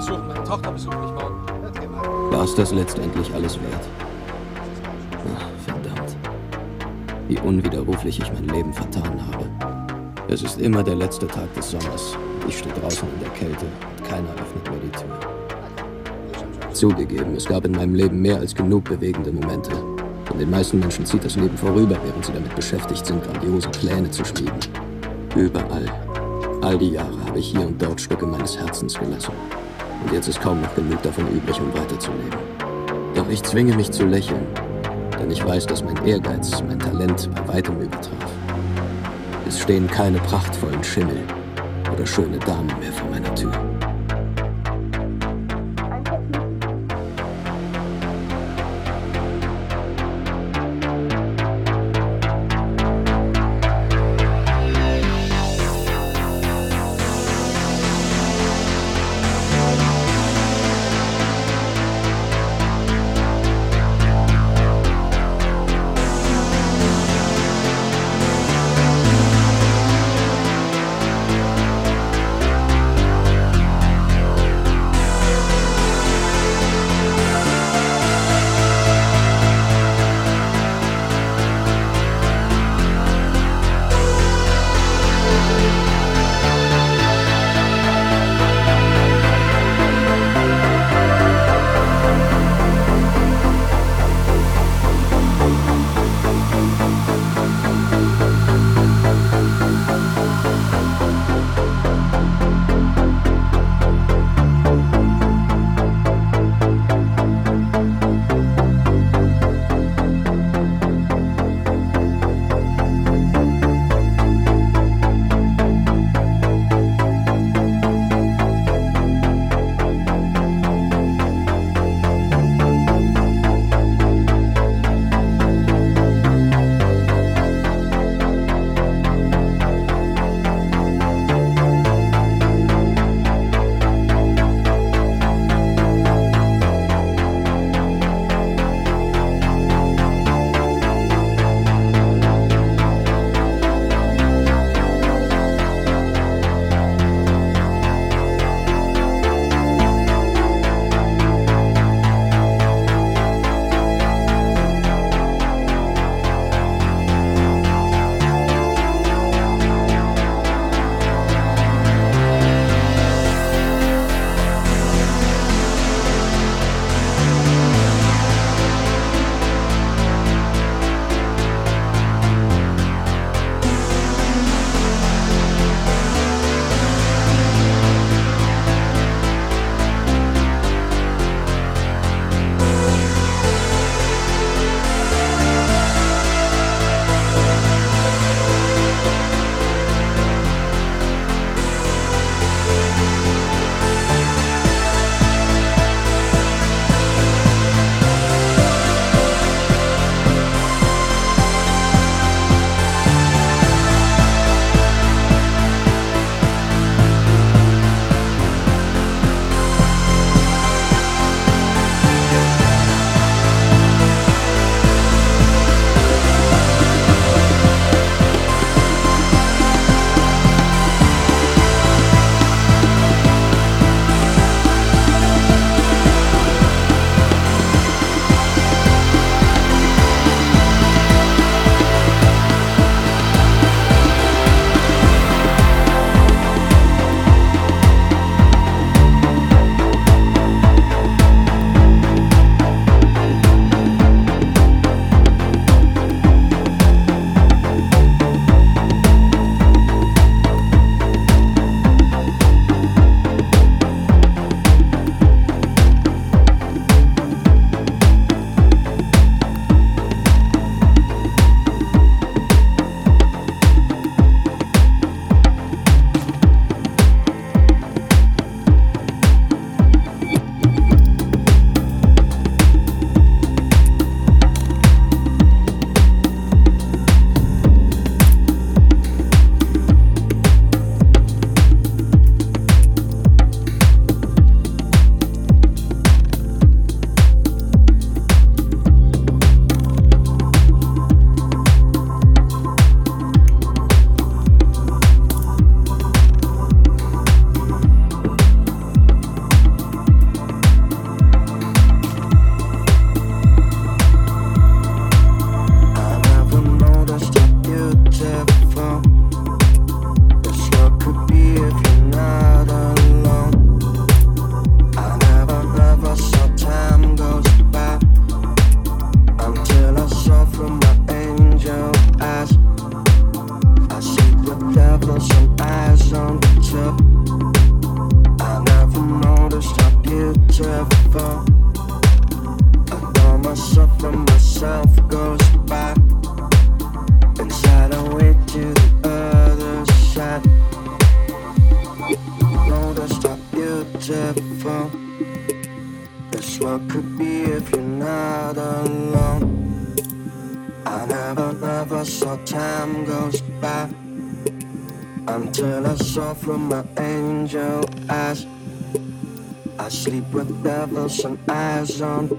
besuchen, meine Tochter besuchen mich morgen. War es das letztendlich alles wert? Ach, verdammt. Wie unwiderruflich ich mein Leben vertan habe. Es ist immer der letzte Tag des Sommers. Ich stehe draußen in der Kälte und keiner öffnet mir die Tür. Zugegeben, es gab in meinem Leben mehr als genug bewegende Momente. Von den meisten Menschen zieht das Leben vorüber, während sie damit beschäftigt sind, grandiose Pläne zu schmieden. Überall. All die Jahre habe ich hier und dort Stücke meines Herzens gelassen und jetzt ist kaum noch genug davon übrig, um weiterzuleben. Doch ich zwinge mich zu lächeln, denn ich weiß, dass mein Ehrgeiz mein Talent bei weitem übertraf. Es stehen keine prachtvollen Schimmel oder schöne Damen mehr vor meiner Tür.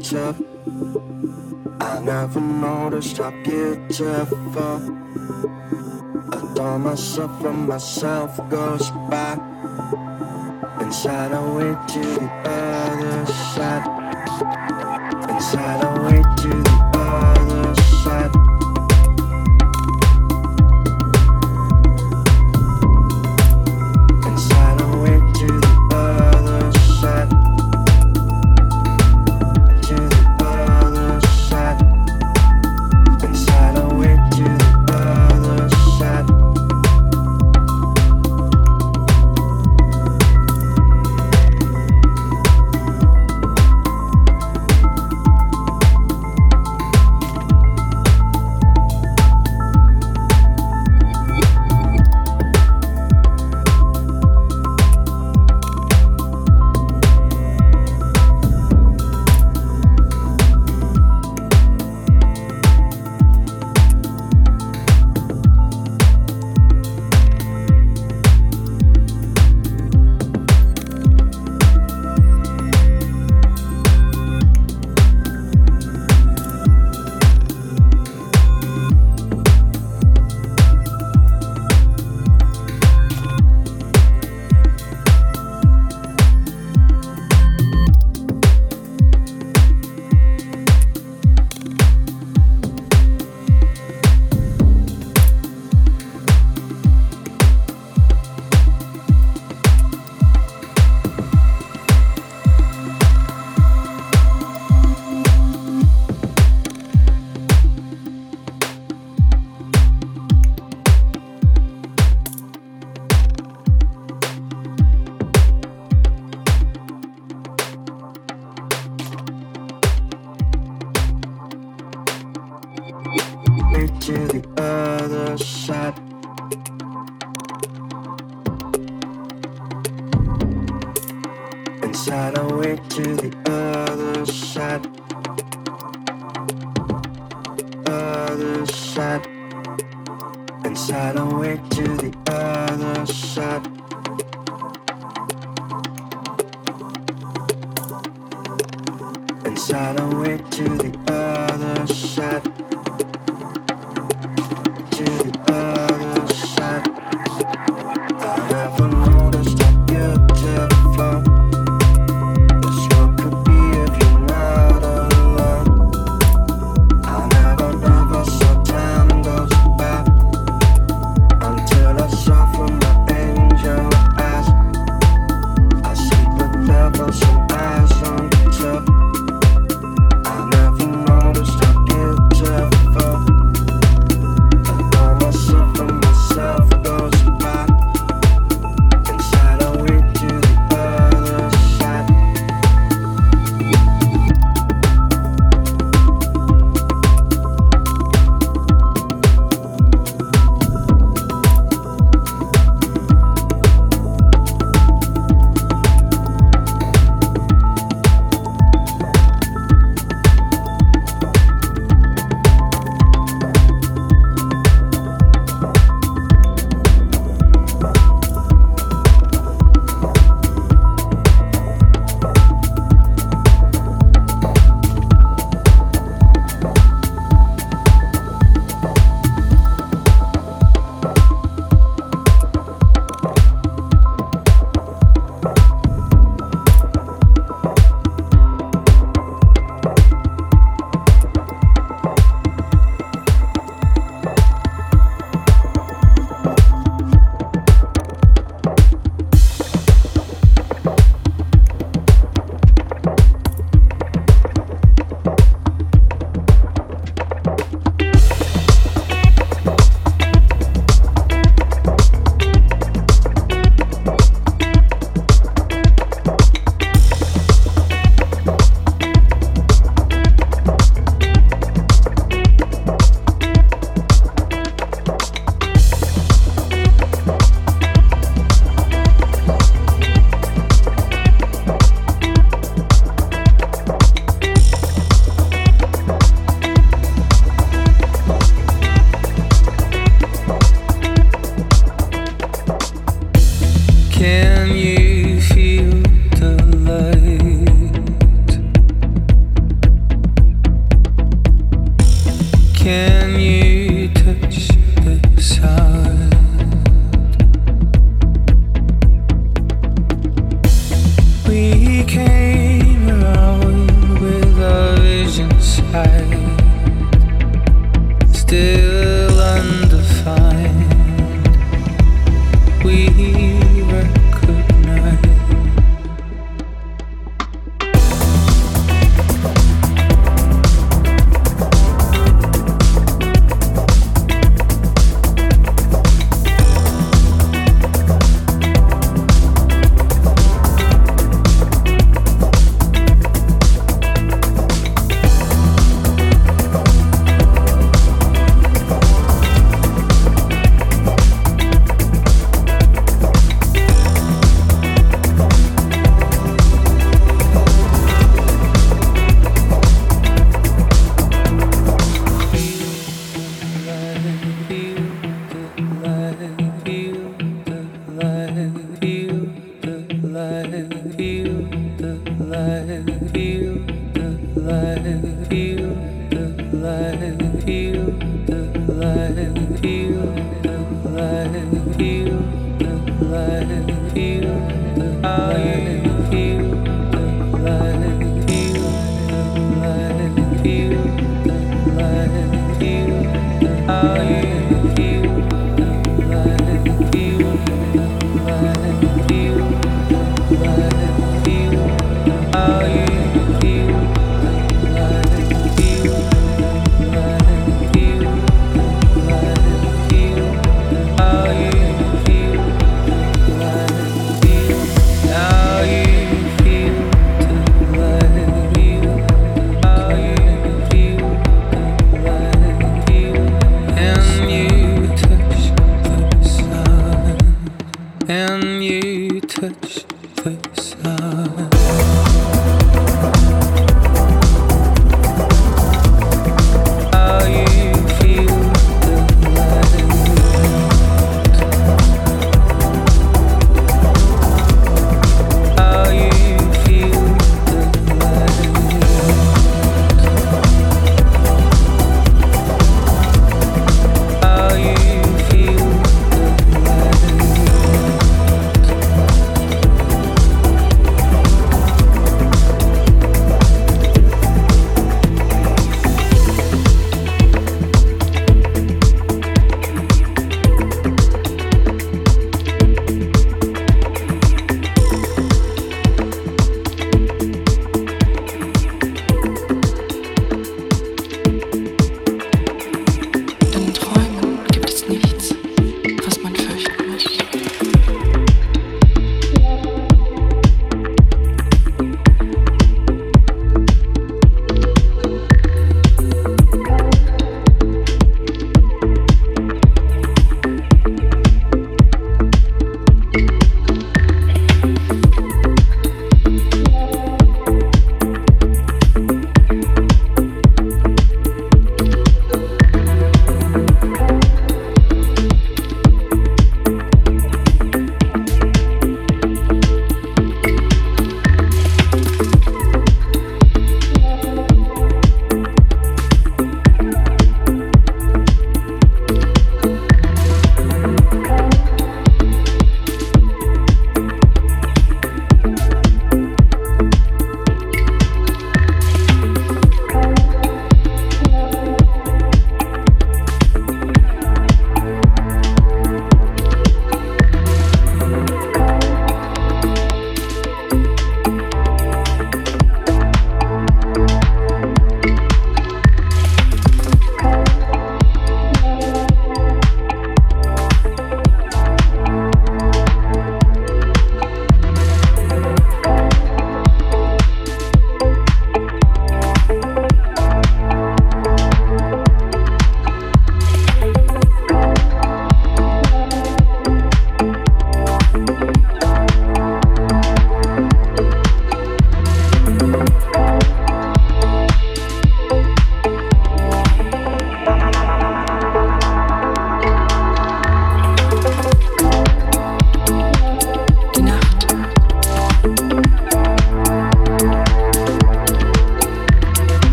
Tough. I never noticed how beautiful. Adore myself when myself goes back. Inside I wait to the other side.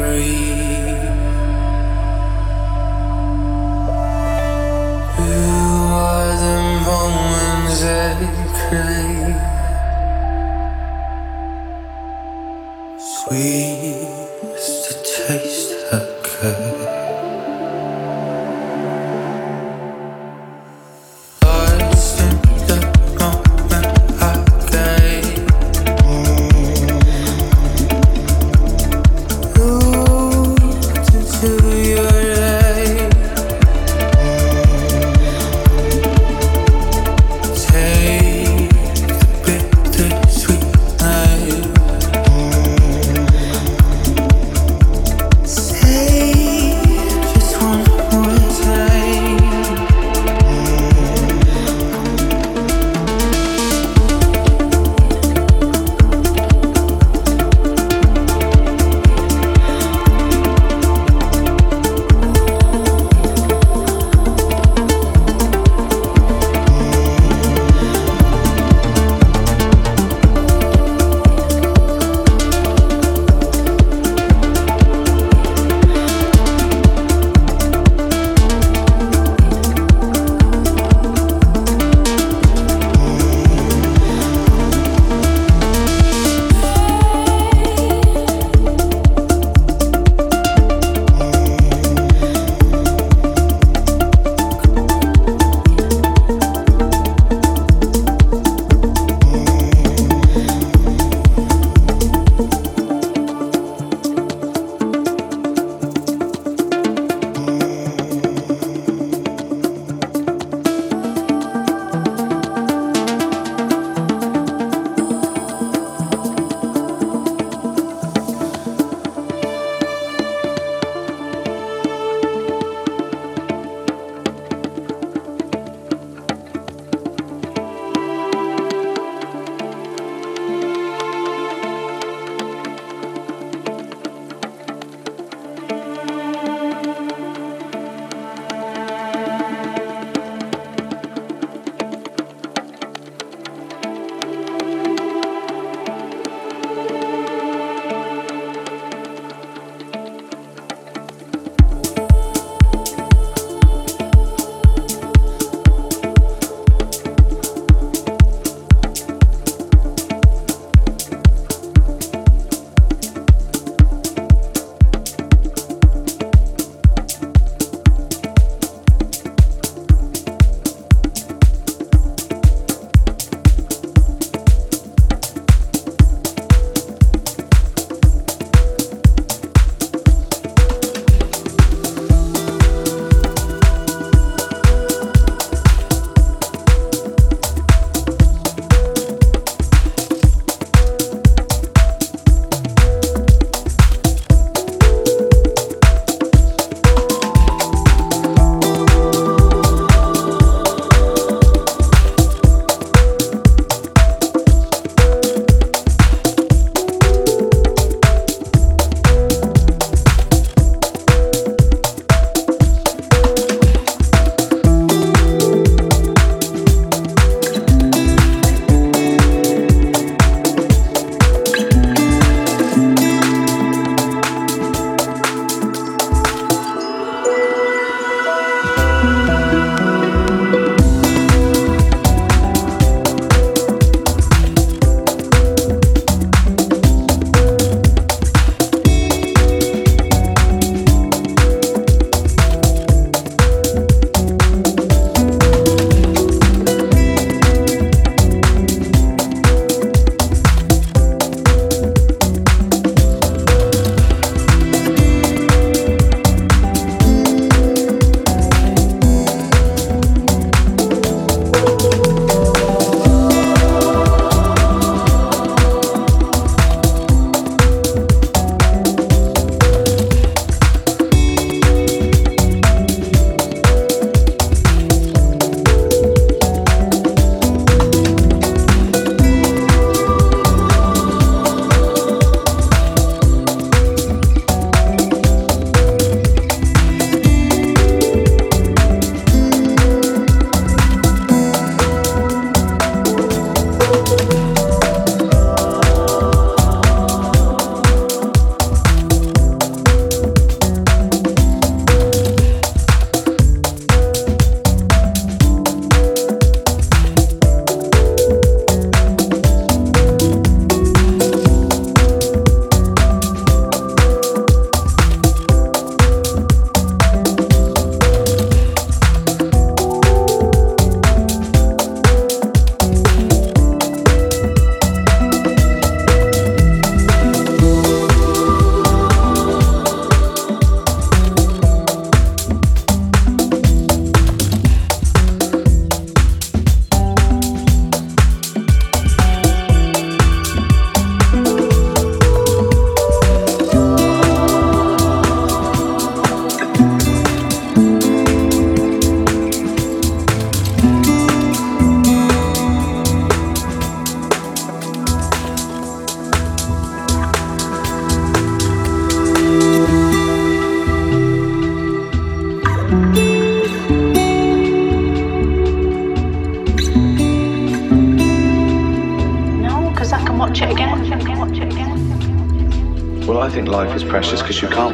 free. precious because you can't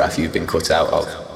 photograph you've been cut out of.